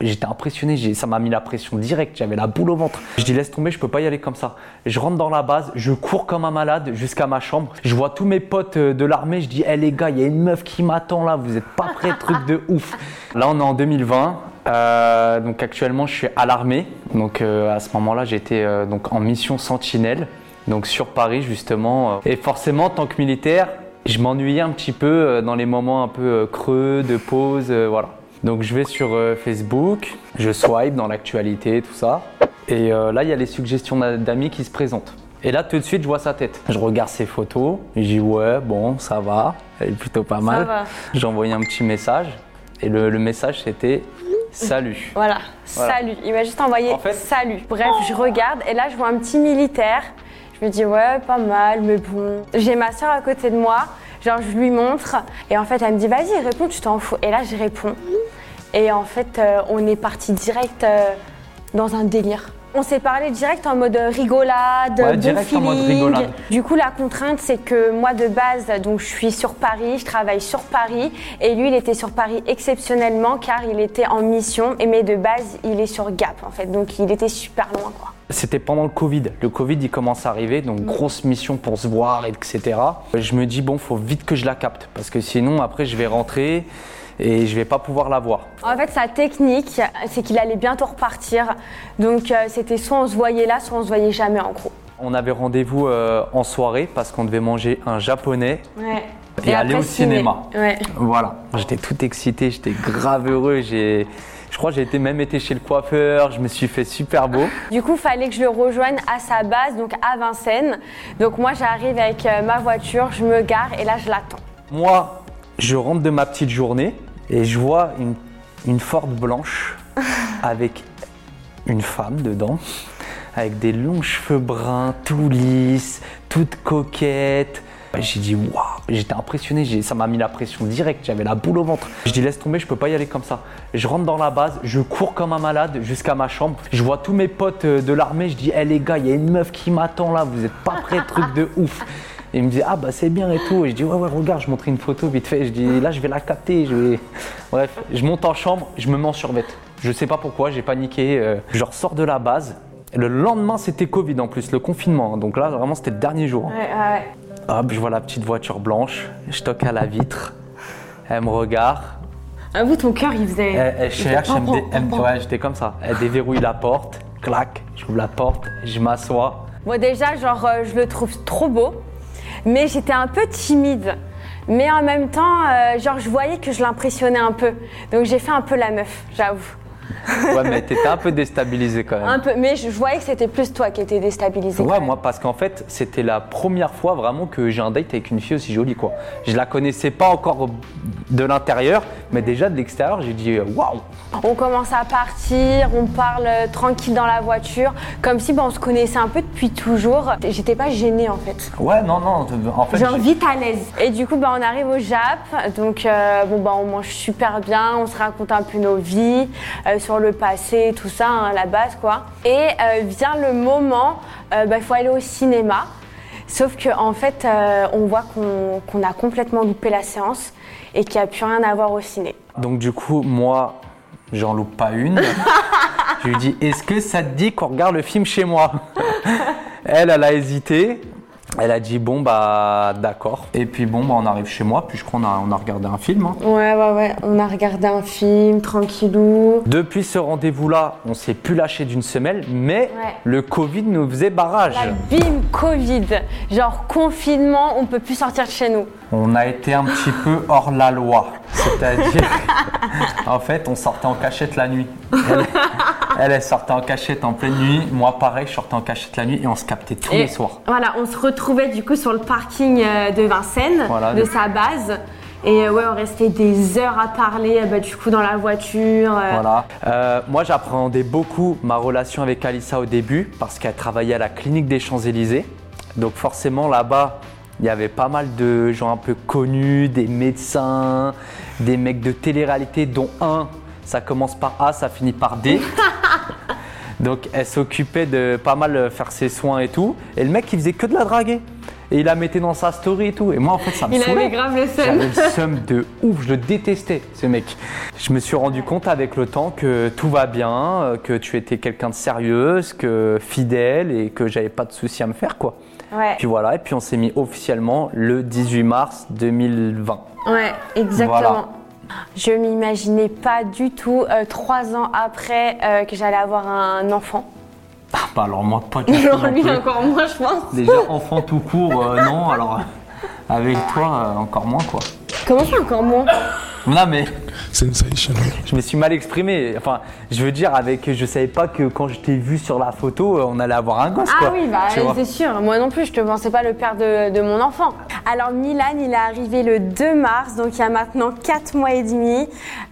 J'étais impressionné, ça m'a mis la pression directe, j'avais la boule au ventre. Je dis laisse tomber, je peux pas y aller comme ça. Je rentre dans la base, je cours comme un malade jusqu'à ma chambre. Je vois tous mes potes euh, de l'armée, je dis hé les gars, il y a une meuf qui m'attend là, vous êtes pas prêts, truc de ouf. Là on est en 2020. euh, donc actuellement je suis à l'armée. Donc euh, à ce moment-là j'étais donc en mission sentinelle, donc sur Paris justement. Et forcément en tant que militaire, je m'ennuyais un petit peu dans les moments un peu creux, de pause, voilà. Donc je vais sur euh, Facebook, je swipe dans l'actualité, tout ça. Et euh, là, il y a les suggestions d'a- d'amis qui se présentent. Et là, tout de suite, je vois sa tête. Je regarde ses photos, je dis ouais, bon, ça va, elle est plutôt pas mal. J'ai envoyé un petit message et le, le message c'était salut. Voilà, Voilà. salut. Il m'a juste envoyé En fait- salut. Bref, je regarde et là, je vois un petit militaire. Je me dis, ouais, pas mal, mais bon. J'ai ma soeur à côté de moi. Genre, je lui montre. Et en fait, elle me dit, vas-y, réponds, tu t'en fous. Et là, je réponds. Et en fait, euh, on est parti direct euh, dans un délire. On s'est parlé direct en mode rigolade, Ouais, bon direct en mode feeling. rigolade. Du coup, la contrainte, c'est que moi, de base, donc je suis sur Paris, je travaille sur Paris, et lui, il était sur Paris exceptionnellement car il était en mission, et mais de base, il est sur Gap en fait, donc il était super loin quoi. C'était pendant le Covid. Le Covid, il commence à arriver, donc grosse mission pour se voir, etc. Je me dis, bon, faut vite que je la capte, parce que sinon, après, je vais rentrer et je vais pas pouvoir la voir. En fait, sa technique, c'est qu'il allait bientôt repartir, donc euh, c'était soit on se voyait là, soit on se voyait jamais en gros. On avait rendez-vous euh, en soirée parce qu'on devait manger un japonais Ouais. et, aller au ciné. cinéma. Ouais. Voilà. J'étais tout excité, j'étais grave heureux. J'ai, je crois que j'ai été même été chez le coiffeur. Je me suis fait super beau. Du coup, fallait que je le rejoigne à sa base, donc à Vincennes. Donc moi, j'arrive avec euh, ma voiture, je me gare et là, je l'attends. Moi, je rentre de ma petite journée et je vois une, une Ford blanche avec une femme dedans, avec des longs cheveux bruns, tout lisses, toute coquette. J'ai dit waouh, j'étais impressionné, ça m'a mis la pression directe, j'avais la boule au ventre. Je dis laisse tomber, je peux pas y aller comme ça. Je rentre dans la base, je cours comme un malade jusqu'à ma chambre. Je vois tous mes potes euh, de l'armée, je dis hé les gars, il y a une meuf qui m'attend là, vous êtes pas prêts, truc de ouf. Et il me dit ah bah c'est bien et tout. Et je dis ouais ouais regarde, je montrais une photo vite fait. Je dis là je vais la capter. Je vais... Bref, je monte en chambre, je me mets en survette. Je sais pas pourquoi, j'ai paniqué. euh, je ressors de la base. Le lendemain c'était Covid en plus, le confinement. hein. Donc là vraiment c'était le dernier jour. Ouais, ouais, ouais. Hop, je vois la petite voiture blanche. Je toque à la vitre. Elle me regarde. Avoue, ton cœur, il faisait. Elle, elle cherche, elle me elle ouais, j'étais comme ça. Elle déverrouille la porte, clac, j'ouvre la porte, je m'assois. Bon, déjà, genre, euh, je le trouve trop beau, mais j'étais un peu timide. Mais en même temps, euh, genre, je voyais que je l'impressionnais un peu. Donc, j'ai fait un peu la meuf, j'avoue. Ouais, mais t'étais un peu déstabilisé quand même. Un peu, mais je, voyais que c'était plus toi qui étais déstabilisé. Ouais, moi, parce qu'en fait, c'était la première fois vraiment que j'ai un date avec une fille aussi jolie, quoi. Je la connaissais pas encore de l'intérieur, mais déjà de l'extérieur, j'ai dit euh, waouh! On commence à partir, on parle euh, tranquille dans la voiture, comme si bah, on se connaissait un peu depuis toujours. J'étais pas gênée en fait. Ouais, non, non, en fait. Genre j'ai- vite à l'aise. Et du coup, bah, on arrive au Jap. Donc, euh, bon, bah, on mange super bien. On se raconte un peu nos vies, euh, sur le passé, tout ça, hein, la base, quoi. Et euh, vient le moment, euh, bah, il faut aller au cinéma. Sauf qu'en en fait, euh, on voit qu'on qu'on a complètement loupé la séance et qu'il n'y a plus rien à voir au ciné. Donc, du coup, moi, j'en loupe pas une. je lui dis est-ce que ça te dit qu'on regarde le film chez moi? Elle, elle a hésité. Elle a dit bon, bah, d'accord. Et puis, bon, bah, on arrive chez moi, puis je crois qu'on a, on a regardé un film. hein. Ouais, ouais, ouais. On a regardé un film, tranquillou. Depuis ce rendez-vous-là, on s'est plus lâché d'une semelle, mais Ouais. le Covid nous faisait barrage. La bim, Covid. Genre confinement, on peut plus sortir de chez nous. On a été un petit peu hors la loi. C'est-à-dire, en fait, on sortait en cachette la nuit. Elle, elle sortait en cachette en pleine nuit. Moi, pareil, je sortais en cachette la nuit et on se captait tous Et les soirs. Voilà, on se retrouvait du coup sur le parking euh, de Vincennes, Voilà, de sa base. Et euh, ouais, on restait des heures à parler, euh, bah, du coup, dans la voiture. euh, Voilà. Euh, moi, j'appréhendais beaucoup ma relation avec Alissa au début parce qu'elle travaillait à la clinique des Champs-Élysées. Donc, forcément, là-bas, il y avait pas mal de gens un peu connus, des médecins, des mecs de télé-réalité, dont un, ça commence par A, ça finit par D. Donc, elle s'occupait de pas mal faire ses soins et tout. Et le mec, il faisait que de la draguer. Et il la mettait dans sa story et tout. Et moi, en fait, ça me Il saoulait. avait grave le seum. J'avais le seum de ouf, je le détestais, ce mec. Je me suis rendu compte avec le temps que tout va bien, euh, que tu étais quelqu'un de sérieuse, que fidèle et que j'avais pas de soucis à me faire, quoi. Ouais, Puis voilà, et puis on s'est mis officiellement le 18 mars 2020. ouais, exactement. Voilà. Je m'imaginais pas du tout, euh, trois ans après, euh, que j'allais avoir un enfant. Ah, bah alors moi, pas du tout. Non lui plus. encore moins, je pense. Déjà, enfant tout court, euh, non, alors avec toi, euh, encore moins, quoi. Comment ça encore moins? Non, mais Sensational. je me suis mal exprimé. Enfin, je veux dire, avec, je savais pas que quand je t'ai vu sur la photo, on allait avoir un gosse, Ah quoi. oui, bah Tu vois. c'est sûr. Moi non plus, je te pensais pas le père de, de mon enfant. Alors Milan, il est arrivé le 2 mars, donc il y a maintenant 4 mois et demi.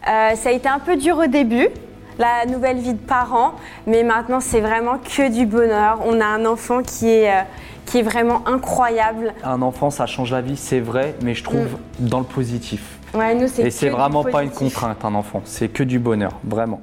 Euh, ça a été un peu dur au début, la nouvelle vie de parent, mais maintenant c'est vraiment que du bonheur. On a un enfant qui est, euh, qui est vraiment incroyable. Un enfant, ça change la vie, c'est vrai, mais je trouve Mm. dans le positif. Ouais, nous c'est Et c'est vraiment pas une contrainte, un enfant. C'est que du bonheur, vraiment.